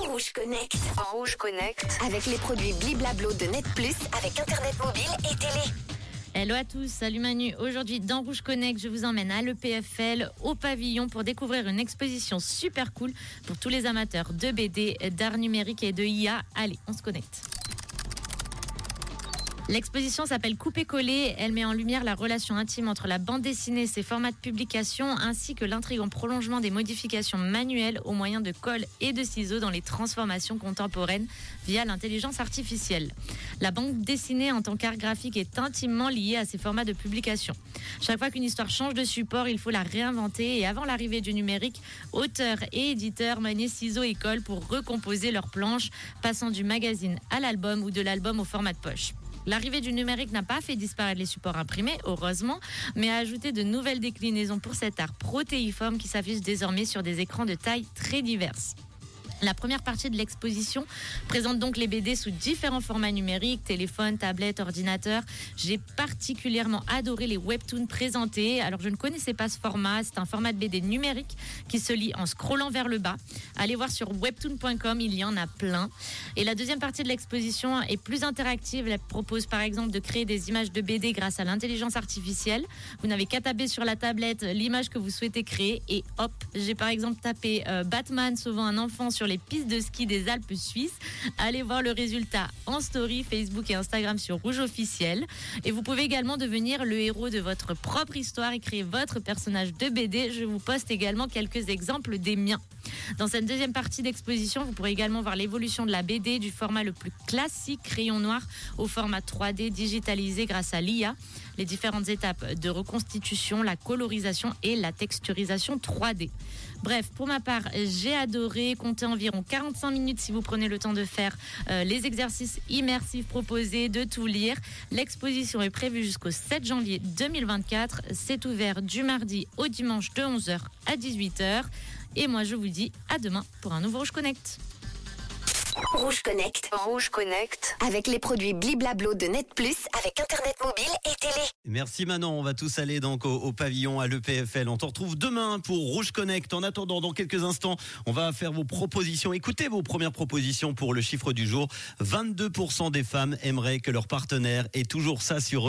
Rouge Connect. En Rouge Connect. Avec les produits Bliblablo de Net Plus avec Internet mobile et télé. Hello à tous, salut Manu. Aujourd'hui dans Rouge Connect, je vous emmène à l'EPFL au pavillon pour découvrir une exposition super cool pour tous les amateurs de BD, d'art numérique et de IA. Allez, on se connecte. L'exposition s'appelle Coupé-collé. Elle met en lumière la relation intime entre la bande dessinée et ses formats de publication, ainsi que l'intrigant prolongement des modifications manuelles au moyen de colle et de ciseaux dans les transformations contemporaines via l'intelligence artificielle. La bande dessinée en tant qu'art graphique est intimement liée à ces formats de publication. Chaque fois qu'une histoire change de support, il faut la réinventer et avant l'arrivée du numérique, auteurs et éditeurs maniaient ciseaux et colle pour recomposer leurs planches, passant du magazine à l'album ou de l'album au format de poche. L'arrivée du numérique n'a pas fait disparaître les supports imprimés, heureusement, mais a ajouté de nouvelles déclinaisons pour cet art protéiforme qui s'affiche désormais sur des écrans de taille très diverses. La première partie de l'exposition présente donc les BD sous différents formats numériques, téléphone, tablette, ordinateur. J'ai particulièrement adoré les webtoons présentés. Alors je ne connaissais pas ce format, c'est un format de BD numérique qui se lit en scrollant vers le bas. Allez voir sur webtoon.com, il y en a plein. Et la deuxième partie de l'exposition est plus interactive. Elle propose par exemple de créer des images de BD grâce à l'intelligence artificielle. Vous n'avez qu'à taper sur la tablette l'image que vous souhaitez créer et hop, j'ai par exemple tapé euh, Batman sauvant un enfant sur les pistes de ski des Alpes suisses. Allez voir le résultat en story Facebook et Instagram sur Rouge officiel. Et vous pouvez également devenir le héros de votre propre histoire et créer votre personnage de BD. Je vous poste également quelques exemples des miens. Dans cette deuxième partie d'exposition, vous pourrez également voir l'évolution de la BD du format le plus classique crayon noir au format 3D digitalisé grâce à l'IA les différentes étapes de reconstitution, la colorisation et la texturisation 3D. Bref, pour ma part, j'ai adoré compter environ 45 minutes si vous prenez le temps de faire euh, les exercices immersifs proposés, de tout lire. L'exposition est prévue jusqu'au 7 janvier 2024. C'est ouvert du mardi au dimanche de 11h à 18h. Et moi, je vous dis à demain pour un nouveau Rouge Connect. Rouge Connect. Rouge Connect. Avec les produits Bliblablo de Net Plus avec Internet mobile et télé. Merci Manon, on va tous aller donc au, pavillon à l'EPFL. On te retrouve demain pour Rouge Connect. En attendant, dans quelques instants, on va faire vos propositions. Écoutez vos premières propositions pour le chiffre du jour. 22% des femmes aimeraient que leur partenaire ait toujours ça sur eux.